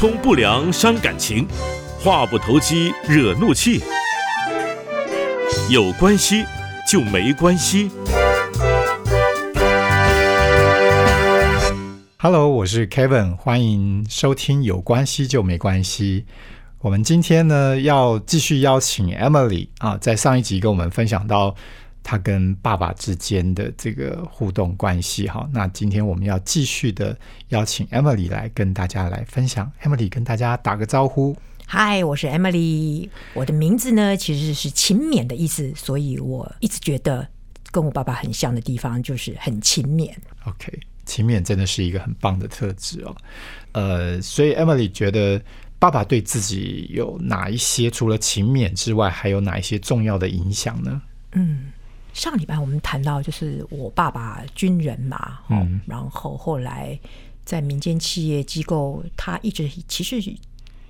通不良伤感情，话不投机惹怒气。有关系就没关系。Hello，我是 Kevin，欢迎收听《有关系就没关系》。我们今天呢要继续邀请 Emily 啊，在上一集跟我们分享到她跟爸爸之间的这个互动关系哈。那今天我们要继续的邀请 Emily 来跟大家来分享。Emily 跟大家打个招呼。嗨，我是 Emily。我的名字呢其实是勤勉的意思，所以我一直觉得跟我爸爸很像的地方就是很勤勉。OK，勤勉真的是一个很棒的特质哦。呃，所以 Emily 觉得爸爸对自己有哪一些除了勤勉之外，还有哪一些重要的影响呢？上礼拜我们谈到，就是我爸爸军人嘛，哦嗯然后后来在民间企业机构，他一直其实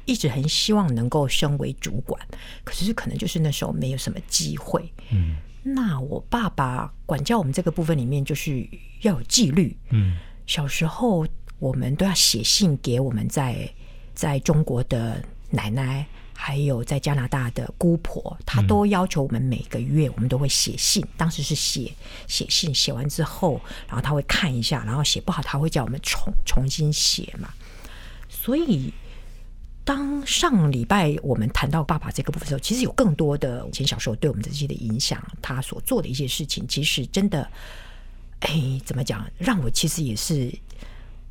一直很希望能够升为主管，可是可能就是那时候没有什么机会。嗯那我爸爸管教我们这个部分里面，就是要有纪律。嗯小时候我们都要写信给我们在在中国的奶奶，还有在加拿大的姑婆，她都要求我们每个月我们都会写信。当时是写写信，写完之后，然后她会看一下，然后写不好她会叫我们重重新写嘛。所以。当上礼拜我们谈到爸爸这个部分的时候，其实有更多的以前小时候对我们这些的影响，他所做的一些事情，其实真的，哎，怎么讲，让我其实也是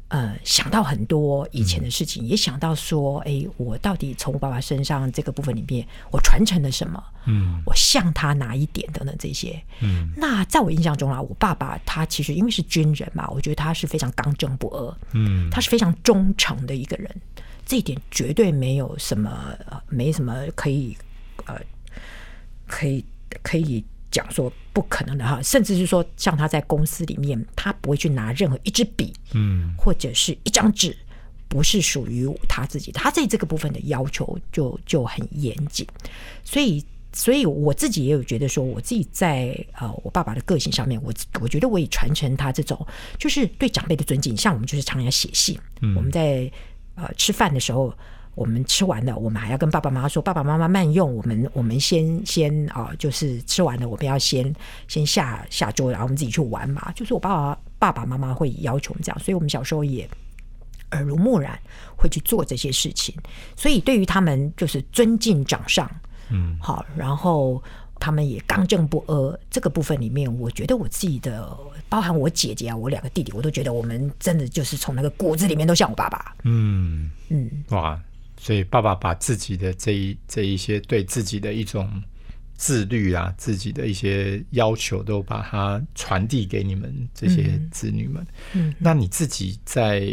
呃想到很多以前的事情，也想到说，哎，我到底从我爸爸身上这个部分里面，我传承了什么？嗯我像他哪一点等等这些。嗯那在我印象中啊，我爸爸他其实因为是军人嘛，我觉得他是非常刚正不阿，嗯他是非常忠诚的一个人，这一点绝对没有什么，呃没什么可以呃，可以可以讲说不可能的哈，甚至是说像他在公司里面，他不会去拿任何一支笔嗯或者是一张纸。不是属于他自己的，他在这个部分的要求就就很严谨，所以，所以我自己也有觉得说，我自己在呃我爸爸的个性上面，我我觉得我也传承他这种就是对长辈的尊敬，像我们就是常常写信，我们在呃吃饭的时候。我们吃完了，我们还要跟爸爸妈妈说：“爸爸妈妈慢用，我们我们先先啊、就是吃完了，我们要先先下下桌，然后我们自己去玩嘛。”就是我爸爸爸爸妈妈会要求我们这样，所以我们小时候也耳濡目染会去做这些事情，所以对于他们就是尊敬长上，嗯好，然后他们也刚正不阿这个部分里面，我觉得我自己的，包含我姐姐啊，我两个弟弟，我都觉得我们真的就是从那个骨子里面都像我爸爸，嗯，嗯，哇！所以爸爸把自己的这一这一些对自己的一种自律啊，自己的一些要求，都把它传递给你们这些子女们。嗯那你自己在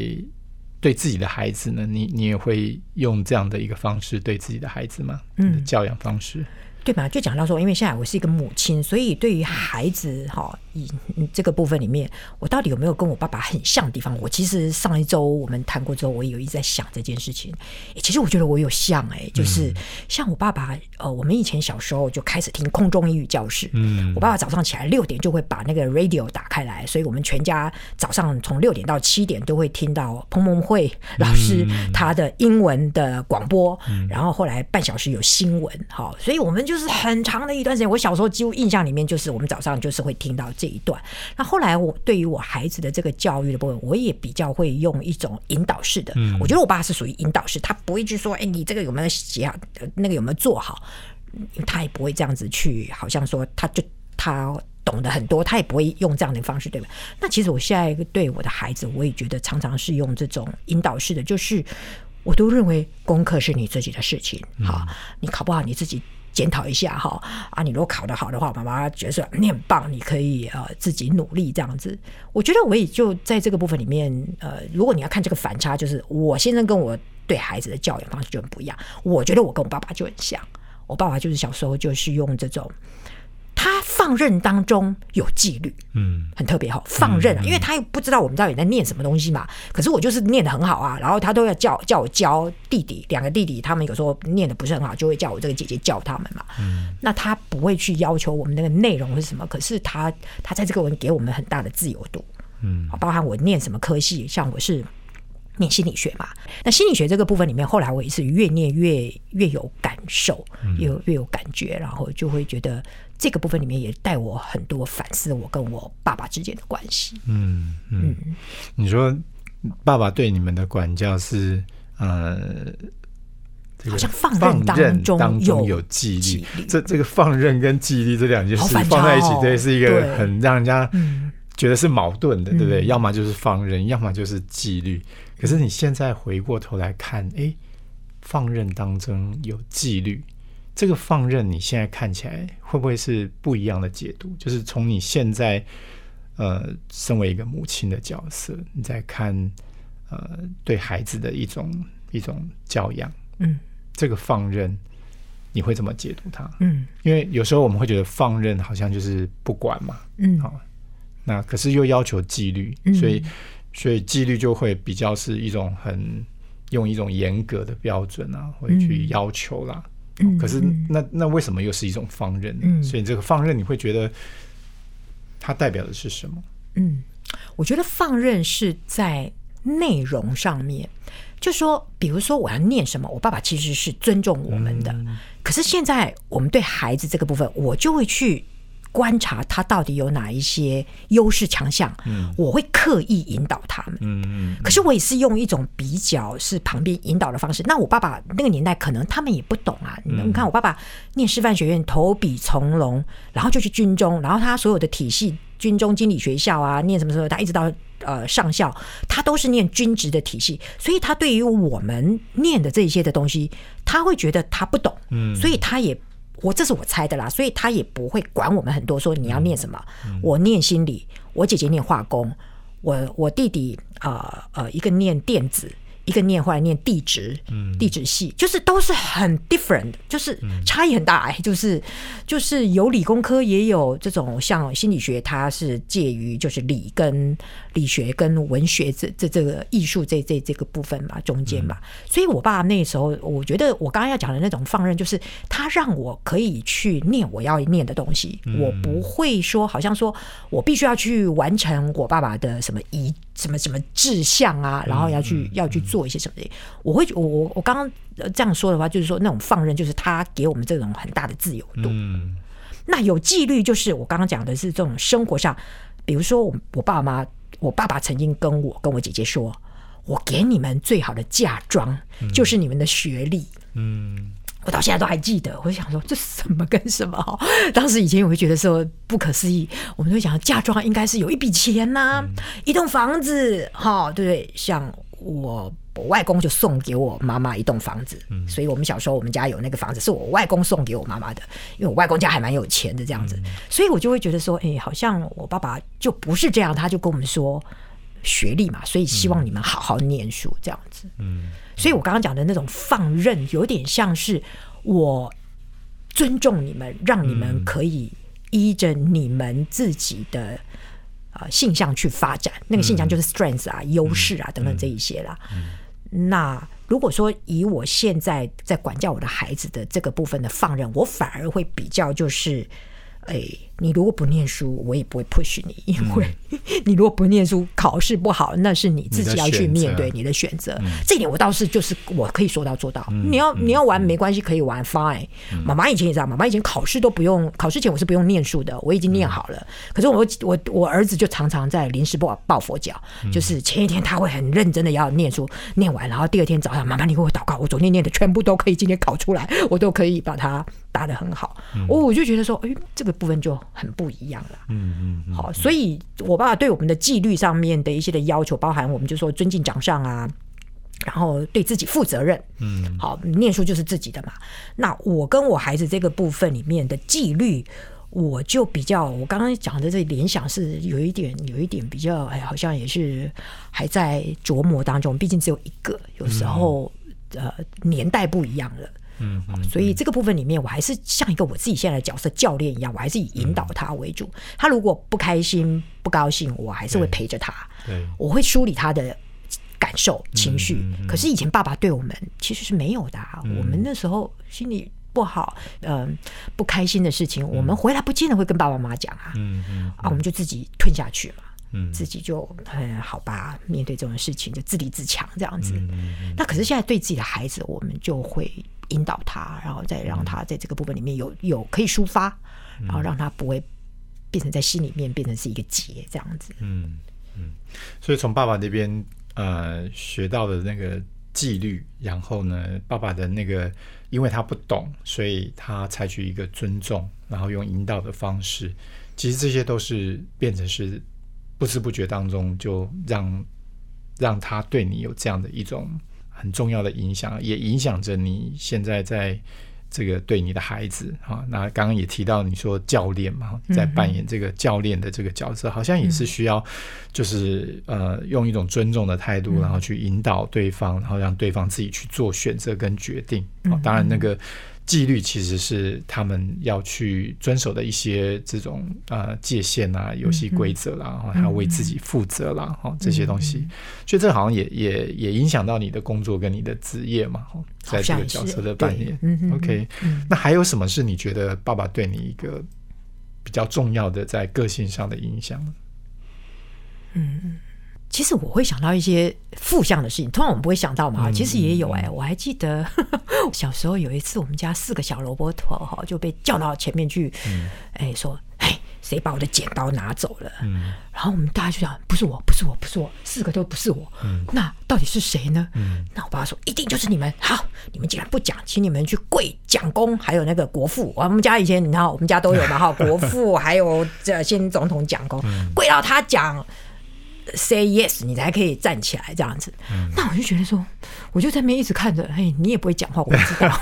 对自己的孩子呢？你你也会用这样的一个方式对自己的孩子吗？嗯你的教养方式。对吧？就讲到说，因为现在我是一个母亲，所以对于孩子哈，以嗯这个部分里面，我到底有没有跟我爸爸很像的地方？我其实上一周我们谈过之后，我有一直在想这件事情。诶其实我觉得我有像哎、就是像我爸爸，呃，我们以前小时候就开始听空中英语教室，嗯我爸爸早上起来六点就会把那个 radio 打开来，所以我们全家早上从六点到七点都会听到彭蒙慧老师他的英文的广播，然后后来半小时有新闻，好，所以我们就是很长的一段时间。我小时候几乎印象里面就是我们早上就是会听到这一段。那后来我对于我孩子的这个教育的部分，我也比较会用一种引导式的。我觉得我爸是属于引导式，他不会去说，哎，你这个有没有写好，呃那个有没有做好。他也不会这样子去，好像说他就他懂得很多，他也不会用这样的方式，对吧？那其实我现在对我的孩子，我也觉得常常是用这种引导式的，就是我都认为功课是你自己的事情，好，你考不好你自己。检讨一下哈啊！你如果考得好的话，妈妈觉得说你很棒，你可以呃自己努力这样子。我觉得我也就在这个部分里面，呃，如果你要看这个反差，就是我先生跟我对孩子的教养方式就很不一样。我觉得我跟我爸爸就很像，我爸爸就是小时候就是用这种。他放任当中有纪律，嗯很特别哈，放任啊，因为他又不知道我们到底在念什么东西嘛。可是我就是念的很好啊，然后他都要叫叫我教弟弟，两个弟弟他们有时候念的不是很好，就会叫我这个姐姐教他们嘛。嗯那他不会去要求我们那个内容是什么，可是他他在这个文给我们很大的自由度，嗯包含我念什么科系，像我是念心理学嘛。那心理学这个部分里面，后来我也是越念越越有感受，越有越有感觉，然后就会觉得这个部分里面也带我很多反思我跟我爸爸之间的关系。嗯嗯，你说爸爸对你们的管教是呃，这个好像放任当中当中有有纪纪律律，这这个放任跟纪律这两件事放在一起对，是一个很让人家嗯觉得是矛盾的，对不对？嗯要么就是放任，要么就是纪律。可是你现在回过头来看，诶，放任当中有纪律，这个放任你现在看起来会不会是不一样的解读？就是从你现在呃，身为一个母亲的角色，你在看呃对孩子的一种一种教养，嗯这个放任你会怎么解读它？嗯因为有时候我们会觉得放任好像就是不管嘛，嗯好那可是又要求纪律，嗯所以所以纪律就会比较是一种很用一种严格的标准啊，会去要求啦。嗯可是嗯那那为什么又是一种放任呢？嗯所以这个放任你会觉得它代表的是什么？嗯，我觉得放任是在内容上面，就说，比如说我要念什么，我爸爸其实是尊重我们的。可是现在我们对孩子这个部分，我就会去观察他到底有哪一些优势强项，我会刻意引导他们。嗯可是我也是用一种比较是旁边引导的方式。那我爸爸那个年代可能他们也不懂啊。你看我爸爸念师范学院，投笔从戎，然后就去军中，然后他所有的体系，军中经理学校啊，念什么什么，他一直到呃上校，他都是念军职的体系，所以他对于我们念的这些的东西，他会觉得他不懂，嗯，所以他也。我这是我猜的啦，所以他也不会管我们很多，说你要念什么。我念心理，我姐姐念化工，我我弟弟呃呃，一个念电子，一个念后来念地质，地质系，就是都是很 different，就是差异很大哎、就是就是有理工科，也有这种像心理学，它是介于就是理跟理学跟文学这这这个艺术这这这个部分嘛，中间嘛。所以我爸那时候，我觉得我刚刚要讲的那种放任，就是他让我可以去念我要念的东西，我不会说好像说我必须要去完成我爸爸的什么遗什么什么志向啊，然后要去要去做一些什么的。我会我我我刚刚呃这样说的话，就是说那种放任，就是他给我们这种很大的自由度。嗯那有纪律，就是我刚刚讲的是这种生活上，比如说我我爸妈，我爸爸曾经跟我跟我姐姐说，我给你们最好的嫁妆就是你们的学历。嗯我到现在都还记得，我就想说这什么跟什么哈。当时以前我会觉得说不可思议，我们会想嫁妆应该是有一笔钱呐、一栋房子哈，对不对？像我我外公就送给我妈妈一栋房子，嗯。所以我们小时候我们家有那个房子是我外公送给我妈妈的，因为我外公家还蛮有钱的这样子，所以我就会觉得说，哎，好像我爸爸就不是这样，他就跟我们说学历嘛，所以希望你们好好念书这样子。嗯。所以我刚刚讲的那种放任，有点像是我尊重你们，让你们可以依着你们自己的呃性向去发展。那个性向就是 strengths 啊、优势啊等等这一些啦。那如果说以我现在在管教我的孩子的这个部分的放任，我反而会比较就是。哎，你如果不念书，我也不会 push 你，因为 你如果不念书，考试不好，那是你自己要去面对你的选择。这一点我倒是就是我可以说到做到。你要你要玩没关系，可以玩 fine。妈妈以前也这样，妈妈以前考试都不用，考试前我是不用念书的，我已经念好了。可是我我我儿子就常常在临时抱抱佛脚，就是前一天他会很认真的要念书，念完，然后第二天早上，妈妈你给我祷告，我昨天念的全部都可以今天考出来，我都可以把它答得很好。我我就觉得说，哎，这个部分就很不一样了。嗯嗯好，所以我爸爸对我们的纪律上面的一些的要求，包含我们就说尊敬长上啊，然后对自己负责任。嗯好，念书就是自己的嘛。那我跟我孩子这个部分里面的纪律。我就比较，我刚刚讲的这联想是有一点，有一点比较，哎，好像也是还在琢磨当中。毕竟只有一个，有时候、呃年代不一样了。嗯好所以这个部分里面，我还是像一个我自己现在的角色教练一样，我还是以引导他为主。他如果不开心、不高兴，我还是会陪着他，对我会梳理他的感受、情绪。可是以前爸爸对我们其实是没有的、啊，我们那时候心里不好，嗯、不开心的事情，我们回来不见得会跟爸爸妈妈讲啊，嗯嗯啊，我们就自己吞下去嘛。嗯自己就嗯好吧，面对这种事情就自立自强这样子。嗯那可是现在对自己的孩子，我们就会引导他，然后再让他在这个部分里面有有可以抒发，然后让他不会变成在心里面变成是一个结这样子。嗯嗯，所以从爸爸那边呃学到的那个纪律，然后呢，爸爸的那个，因为他不懂，所以他采取一个尊重，然后用引导的方式，其实这些都是变成是不知不觉当中就让让他对你有这样的一种很重要的影响，也影响着你现在在这个对你的孩子啊。那刚刚也提到你说教练嘛，在扮演这个教练的这个角色，好像也是需要就是呃用一种尊重的态度，然后去引导对方，然后让对方自己去做选择跟决定。啊，当然那个。纪律其实是他们要去遵守的一些这种呃界限啊、游戏规则啦，然后还要为自己负责啦，哈、这些东西，所以这好像也也也影响到你的工作跟你的职业嘛，哈在这个角色的扮演。嗯 OK，、那还有什么是你觉得爸爸对你一个比较重要的在个性上的影响呢？其实我会想到一些负向的事情，通常我们不会想到嘛。其实也有哎、我还记得 小时候有一次，我们家四个小萝卜头哈就被叫到前面去，哎、说哎谁把我的剪刀拿走了？然后我们大家就想不是我，不是我，不是我，四个都不是我。那到底是谁呢？那我爸爸说一定就是你们。好，你们既然不讲，请你们去跪蒋公，还有那个国父。我们家以前你知道，我们家都有嘛哈，国父 还有这先总统蒋公，跪到他讲。Say yes，你才可以站起来这样子。那我就觉得说，我就在那边一直看着，嘿，你也不会讲话，我知道。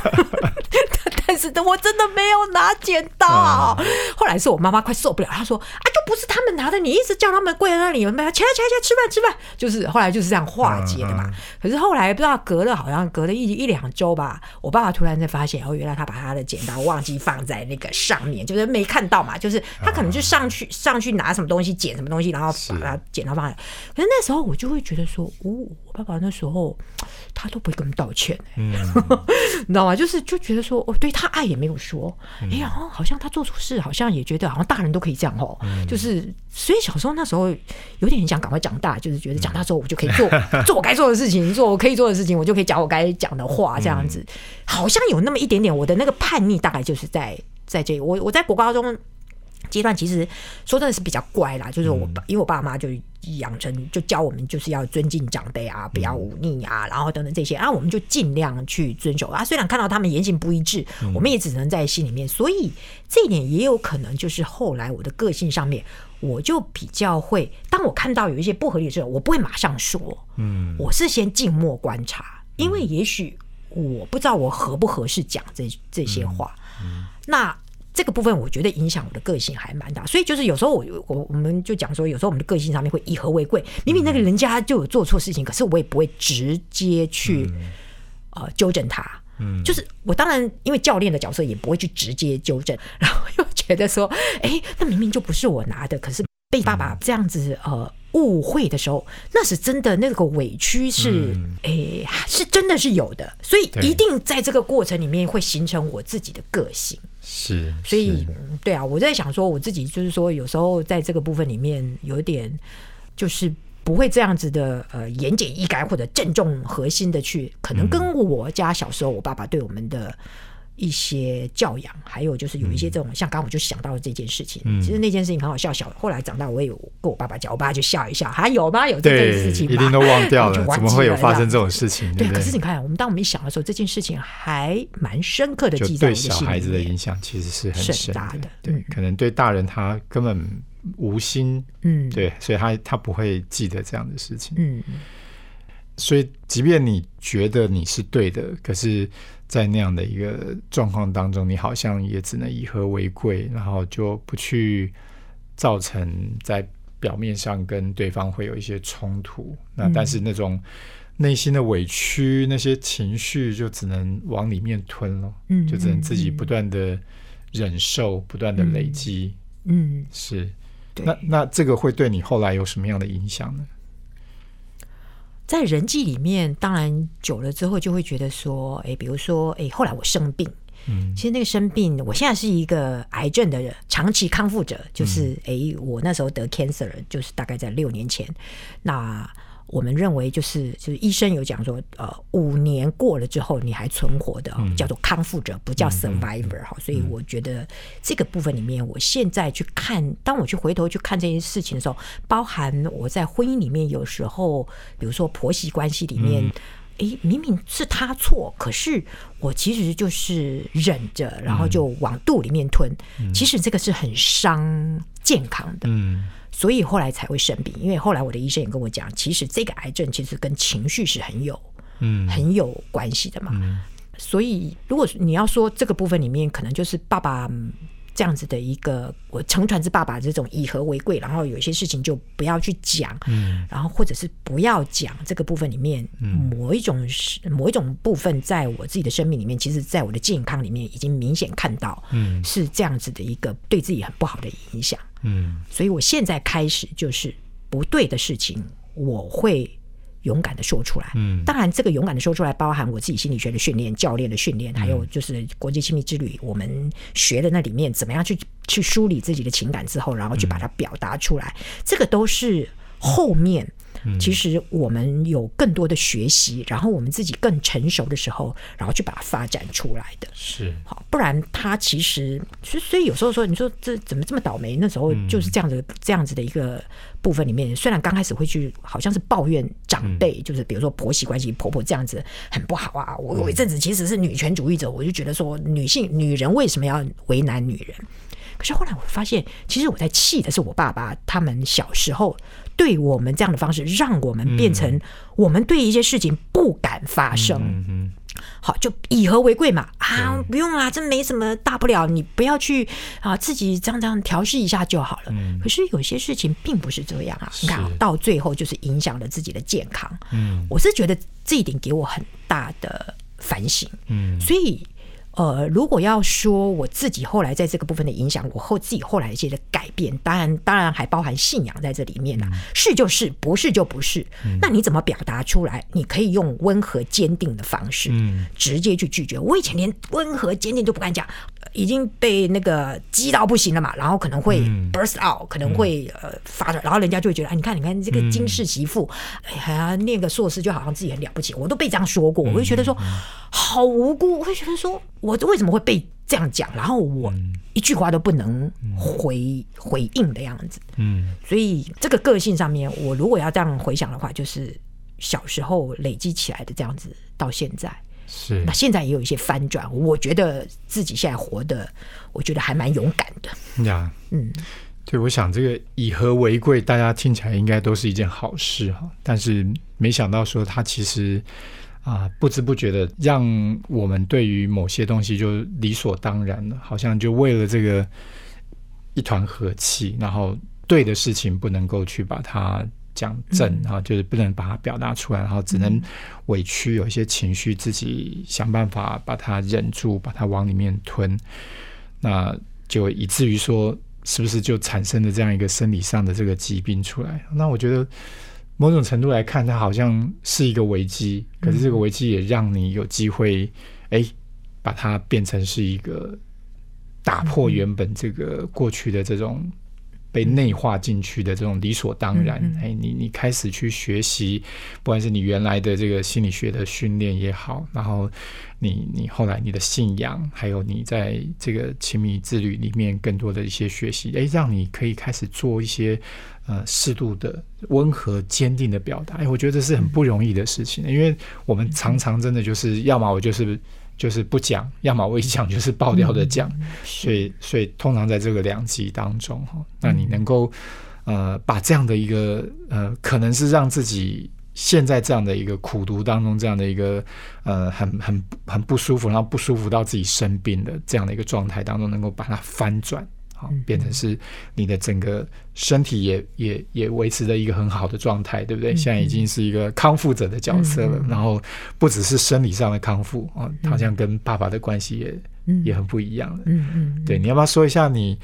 但是我真的没有拿剪刀。后来是我妈妈快受不了，她说：“啊，就不是他们拿的，你一直叫他们跪在那里，没有起来起来起来吃饭吃饭。”就是后来就是这样化解的嘛。可是后来不知道隔了好像隔了一一两周吧，我爸爸突然才发现，哦，原来他把他的剪刀忘记放在那个上面，就是没看到嘛，就是他可能就上去上去拿什么东西剪什么东西，然后把他剪刀放在。可是那时候我就会觉得说，哦，我爸爸那时候他都不会跟我们道歉、欸，嗯，你知道吗？就是就觉得说，哦，对他爱也没有说，哎呀、好像他做错事，好像也觉得好像大人都可以这样哦，就是所以小时候那时候有点想赶快长大，就是觉得长大之后我就可以做 做我该做的事情，做我可以做的事情，我就可以讲我该讲的话，这样子，好像有那么一点点我的那个叛逆，大概就是在在这我我在国高中。阶段其实说真的是比较乖啦，就是我爸，因为我爸妈就养成就教我们就是要尊敬长辈啊，不要忤逆啊，然后等等这些，然后我们就尽量去遵守啊。虽然看到他们言行不一致，我们也只能在心里面。所以这一点也有可能就是后来我的个性上面，我就比较会，当我看到有一些不合理的时候，我不会马上说，嗯，我是先静默观察，因为也许我不知道我合不合适讲这这些话，嗯那。这个部分我觉得影响我的个性还蛮大，所以就是有时候我我我们就讲说，有时候我们的个性上面会以和为贵。明明那个人家就有做错事情，可是我也不会直接去、呃纠正他。嗯，就是我当然因为教练的角色也不会去直接纠正，然后又觉得说，哎，那明明就不是我拿的，可是被爸爸这样子呃误会的时候，那是真的那个委屈是，哎、是真的是有的，所以一定在这个过程里面会形成我自己的个性。是，所以对啊，我在想说，我自己就是说，有时候在这个部分里面有点就是不会这样子的呃言简意赅或者郑重核心的去，可能跟我家小时候我爸爸对我们的。一些教养，还有就是有一些这种，像刚刚我就想到了这件事情。其实那件事情很好笑，小后来长大我也有跟我爸爸讲，我爸就笑一笑，还有吗？有这件事，情？一定都忘掉了，怎么会有发生这种事情？对，可是你看，我们当我们一想的时候，这件事情还蛮深刻的记在我对小的心里面孩子的影响其实是很深的对，嗯可能对大人他根本无心，嗯，对，所以他他不会记得这样的事情。嗯，所以，即便你觉得你是对的，可是，在那样的一个状况当中，你好像也只能以和为贵，然后就不去造成在表面上跟对方会有一些冲突。那但是那种内心的委屈、那些情绪，就只能往里面吞了，嗯就只能自己不断的忍受，不断的累积。嗯，是，那那这个会对你后来有什么样的影响呢？在人际里面，当然久了之后就会觉得说，哎，比如说，哎，后来我生病，嗯其实那个生病，我现在是一个癌症的人长期康复者，就是诶，我那时候得 cancer，就是大概在六年前。那我们认为，就是就是医生有讲说，呃，五年过了之后你还存活的，叫做康复者，不叫 survivor 哈。所以我觉得这个部分里面，我现在去看，当我去回头去看这件事情的时候，包含我在婚姻里面，有时候，比如说婆媳关系里面。诶，明明是他错，可是我其实就是忍着，然后就往肚里面吞。其实这个是很伤健康的，嗯，所以后来才会生病。因为后来我的医生也跟我讲，其实这个癌症其实跟情绪是很有，嗯，很有关系的嘛。所以如果你要说这个部分里面，可能就是爸爸。这样子的一个我乘船之爸爸这种以和为贵，然后有些事情就不要去讲，嗯，然后或者是不要讲这个部分里面某一种某一种部分，在我自己的生命里面，其实在我的健康里面已经明显看到，嗯，是这样子的一个对自己很不好的影响，嗯，所以我现在开始就是不对的事情，我会。勇敢的说出来，嗯，当然，这个勇敢的说出来，包含我自己心理学的训练、教练的训练，还有就是国际亲密之旅，我们学的那里面，怎么样去去梳理自己的情感之后，然后去把它表达出来，这个都是后面。其实我们有更多的学习，然后我们自己更成熟的时候，然后去把它发展出来的。是好，不然他其实，所以所以有时候说，你说这怎么这么倒霉？那时候就是这样子这样子的一个部分里面，虽然刚开始会去好像是抱怨长辈，就是比如说婆媳关系，婆婆这样子很不好啊。我有一阵子其实是女权主义者，我就觉得说，女性女人为什么要为难女人？可是后来我发现，其实我在气的是我爸爸他们小时候。对我们这样的方式，让我们变成我们对一些事情不敢发生。好，就以和为贵嘛啊，不用啦，这没什么大不了，你不要去啊，自己这样这样调试一下就好了。可是有些事情并不是这样啊，你看到最后就是影响了自己的健康。嗯，我是觉得这一点给我很大的反省。嗯，所以。呃，如果要说我自己后来在这个部分的影响，我后自己后来一些的改变，当然当然还包含信仰在这里面啦。是就是，不是就不是。那你怎么表达出来？你可以用温和坚定的方式，直接去拒绝。我以前连温和坚定都不敢讲，已经被那个激到不行了嘛。然后可能会 burst out，可能会呃发出来，然后人家就会觉得，哎，你看你看这个金氏媳妇，哎呀，念个硕士就好像自己很了不起。我都被这样说过，我就觉得说好无辜，我会觉得说。我为什么会被这样讲？然后我一句话都不能回回应的样子。嗯，所以这个个性上面，我如果要这样回想的话，就是小时候累积起来的这样子，到现在是那现在也有一些翻转。我觉得自己现在活的，我觉得还蛮勇敢的。呀，嗯，对，我想这个以和为贵，大家听起来应该都是一件好事哈。但是没想到说它其实。啊，不知不觉的，让我们对于某些东西就理所当然了，好像就为了这个一团和气，然后对的事情不能够去把它讲正啊，就是不能把它表达出来，然后只能委屈，有一些情绪自己想办法把它忍住，把它往里面吞，那就以至于说，是不是就产生了这样一个生理上的这个疾病出来？那我觉得。某种程度来看，它好像是一个危机，可是这个危机也让你有机会，哎，把它变成是一个打破原本这个过去的这种。被内化进去的这种理所当然，哎，你你开始去学习，不管是你原来的这个心理学的训练也好，然后你你后来你的信仰，还有你在这个亲密之旅里面更多的一些学习，哎，让你可以开始做一些呃适度的温和坚定的表达，哎，我觉得这是很不容易的事情，因为我们常常真的就是要么我就是。就是不讲，要么我一讲就是爆掉的讲，所以所以通常在这个两极当中哈，那你能够呃把这样的一个呃可能是让自己现在这样的一个苦读当中这样的一个呃很很很不舒服，然后不舒服到自己生病的这样的一个状态当中，能够把它翻转。变成是你的整个身体也也也维持着一个很好的状态，对不对？现在已经是一个康复者的角色了，然后不只是生理上的康复啊，好像跟爸爸的关系也也很不一样了。嗯嗯，对，你要不要说一下你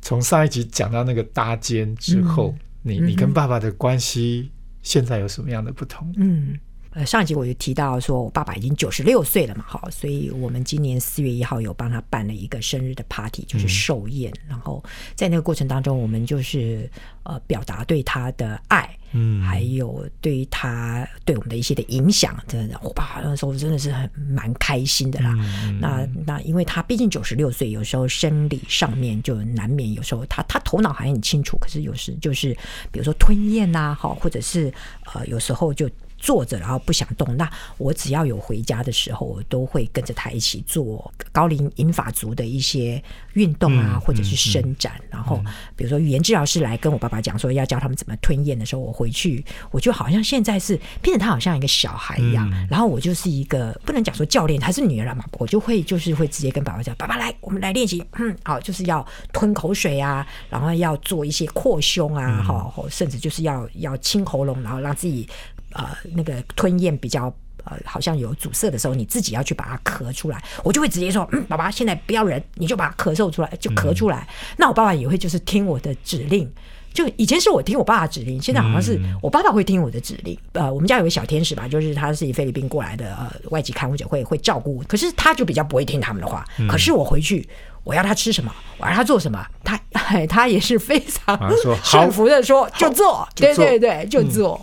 从上一集讲到那个搭肩之后，你你跟爸爸的关系现在有什么样的不同？嗯，呃，上一集我就提到说，我爸爸已经九十六岁了嘛，好，所以我们今年四月一号有帮他办了一个生日的 party，就是寿宴。然后在那个过程当中，我们就是呃表达对他的爱，嗯，还有对他对我们的一些的影响。真的，我爸那时候真的是很蛮开心的啦。那那因为他毕竟九十六岁，有时候生理上面就难免有时候他他头脑还很清楚，可是有时就是比如说吞咽呐，好，或者是呃有时候就。坐着，然后不想动。那我只要有回家的时候，我都会跟着他一起做高龄银发族的一些运动啊，或者是伸展。然后，比如说语言治疗师来跟我爸爸讲说要教他们怎么吞咽的时候，我回去我就好像现在是变得他好像一个小孩一样。然后我就是一个不能讲说教练，他是女儿嘛，我就会就是会直接跟爸爸讲：“爸爸来，我们来练习。”嗯，好，就是要吞口水啊，然后要做一些扩胸啊，好，甚至就是要要清喉咙，然后让自己。呃，那个吞咽比较呃，好像有阻塞的时候，你自己要去把它咳出来。我就会直接说，嗯，爸爸现在不要忍，你就把它咳嗽出来，就咳出来。那我爸爸也会就是听我的指令。就以前是我听我爸爸指令，现在好像是我爸爸会听我的指令。呃，我们家有个小天使吧，就是他是菲律宾过来的呃外籍看护者，会会照顾我。可是他就比较不会听他们的话。可是我回去，我要他吃什么，我要他做什么，他 他也是非常顺服的说就做，对对对，就做。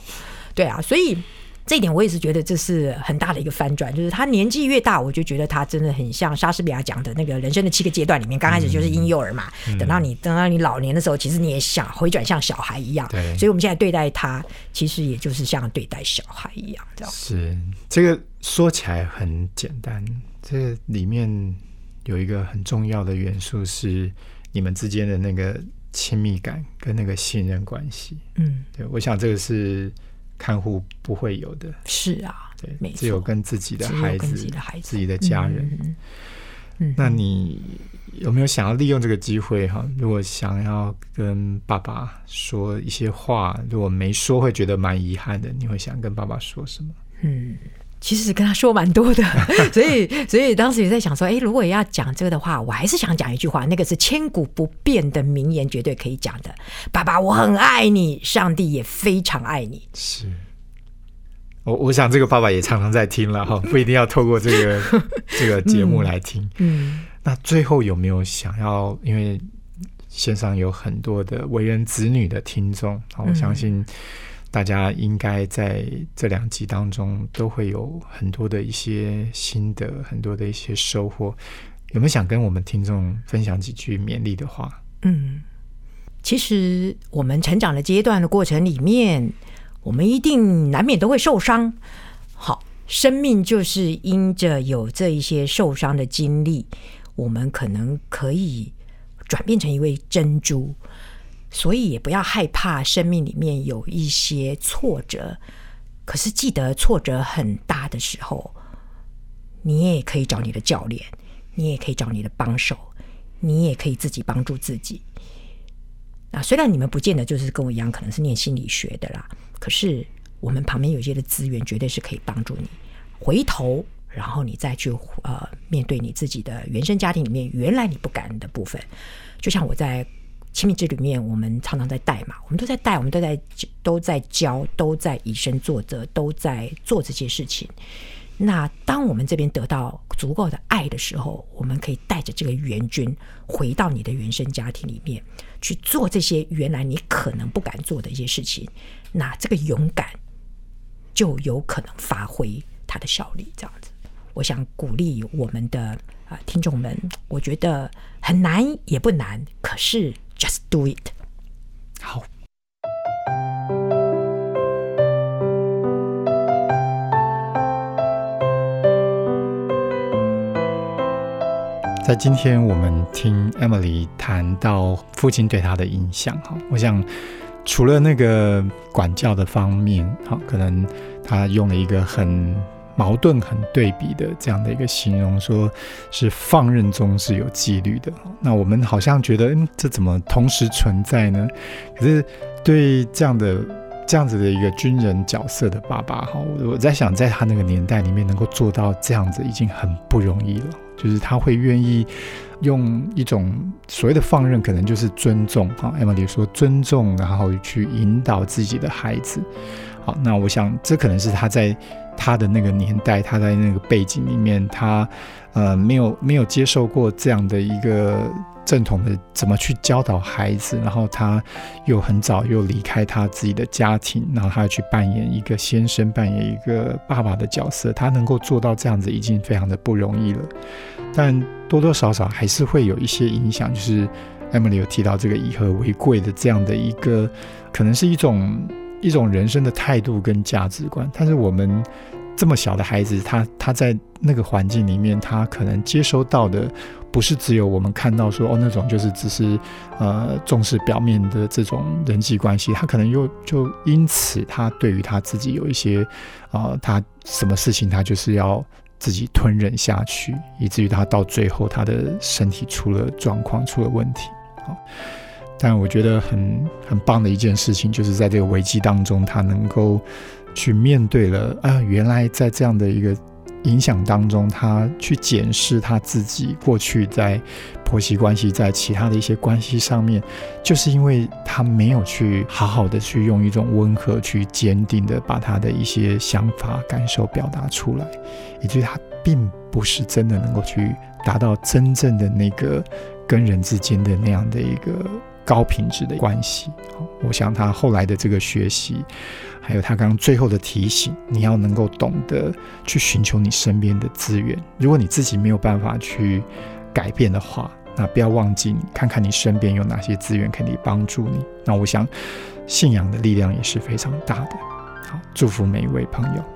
对啊，所以这一点我也是觉得这是很大的一个翻转，就是他年纪越大，我就觉得他真的很像莎士比亚讲的那个人生的七个阶段里面，刚开始就是婴幼儿嘛，等到你等到你老年的时候，其实你也想回转像小孩一样。对，所以我们现在对待他，其实也就是像对待小孩一样，这样。是这个说起来很简单，这里面有一个很重要的元素是你们之间的那个亲密感跟那个信任关系。嗯，对，我想这个是。看护不会有的，是啊，对，只有跟自己的孩子、自己的孩子、自己的家人。嗯，那你有没有想要利用这个机会哈？如果想要跟爸爸说一些话，如果没说会觉得蛮遗憾的，你会想跟爸爸说什么？嗯。其实跟他说蛮多的，所以所以当时也在想说，哎，如果要讲这个的话，我还是想讲一句话，那个是千古不变的名言，绝对可以讲的。爸爸，我很爱你，上帝也非常爱你。是，我我想这个爸爸也常常在听了哈，不一定要透过这个 这个节目来听。嗯，那最后有没有想要？因为线上有很多的为人子女的听众，我相信。大家应该在这两集当中都会有很多的一些心得，很多的一些收获。有没有想跟我们听众分享几句勉励的话？嗯，其实我们成长的阶段的过程里面，我们一定难免都会受伤。好，生命就是因着有这一些受伤的经历，我们可能可以转变成一位珍珠。所以也不要害怕生命里面有一些挫折，可是记得挫折很大的时候，你也可以找你的教练，你也可以找你的帮手，你也可以自己帮助自己。那虽然你们不见得就是跟我一样，可能是念心理学的啦，可是我们旁边有些的资源，绝对是可以帮助你回头，然后你再去呃面对你自己的原生家庭里面原来你不敢的部分，就像我在。亲密这里面，我们常常在带嘛，我们都在带，我们都在都在教，都在以身作则，都在做这些事情。那当我们这边得到足够的爱的时候，我们可以带着这个援军回到你的原生家庭里面去做这些原来你可能不敢做的一些事情。那这个勇敢就有可能发挥它的效力。这样子，我想鼓励我们的啊听众们，我觉得很难也不难，可是。Just do it。好。在今天，我们听 Emily 谈到父亲对她的影响。哈，我想除了那个管教的方面，好，可能他用了一个很。矛盾很对比的这样的一个形容，说是放任中是有纪律的。那我们好像觉得，嗯，这怎么同时存在呢？可是对这样的这样子的一个军人角色的爸爸，哈，我在想，在他那个年代里面能够做到这样子，已经很不容易了。就是他会愿意用一种所谓的放任，可能就是尊重。哈，Emily 说尊重，然后去引导自己的孩子。好，那我想这可能是他在他的那个年代，他在那个背景里面，他呃没有没有接受过这样的一个。正统的怎么去教导孩子，然后他又很早又离开他自己的家庭，然后他去扮演一个先生，扮演一个爸爸的角色，他能够做到这样子已经非常的不容易了。但多多少少还是会有一些影响，就是 Emily 有提到这个以和为贵的这样的一个，可能是一种一种人生的态度跟价值观，但是我们。这么小的孩子，他他在那个环境里面，他可能接收到的不是只有我们看到说哦那种就是只是呃重视表面的这种人际关系，他可能又就因此他对于他自己有一些啊他什么事情他就是要自己吞忍下去，以至于他到最后他的身体出了状况出了问题。好，但我觉得很很棒的一件事情，就是在这个危机当中，他能够。去面对了啊！原来在这样的一个影响当中，他去检视他自己过去在婆媳关系，在其他的一些关系上面，就是因为他没有去好好的去用一种温和、去坚定的把他的一些想法、感受表达出来，以至于他并不是真的能够去达到真正的那个跟人之间的那样的一个高品质的关系。我想他后来的这个学习。还有他刚刚最后的提醒，你要能够懂得去寻求你身边的资源。如果你自己没有办法去改变的话，那不要忘记看看你身边有哪些资源可以帮助你。那我想，信仰的力量也是非常大的。好，祝福每一位朋友。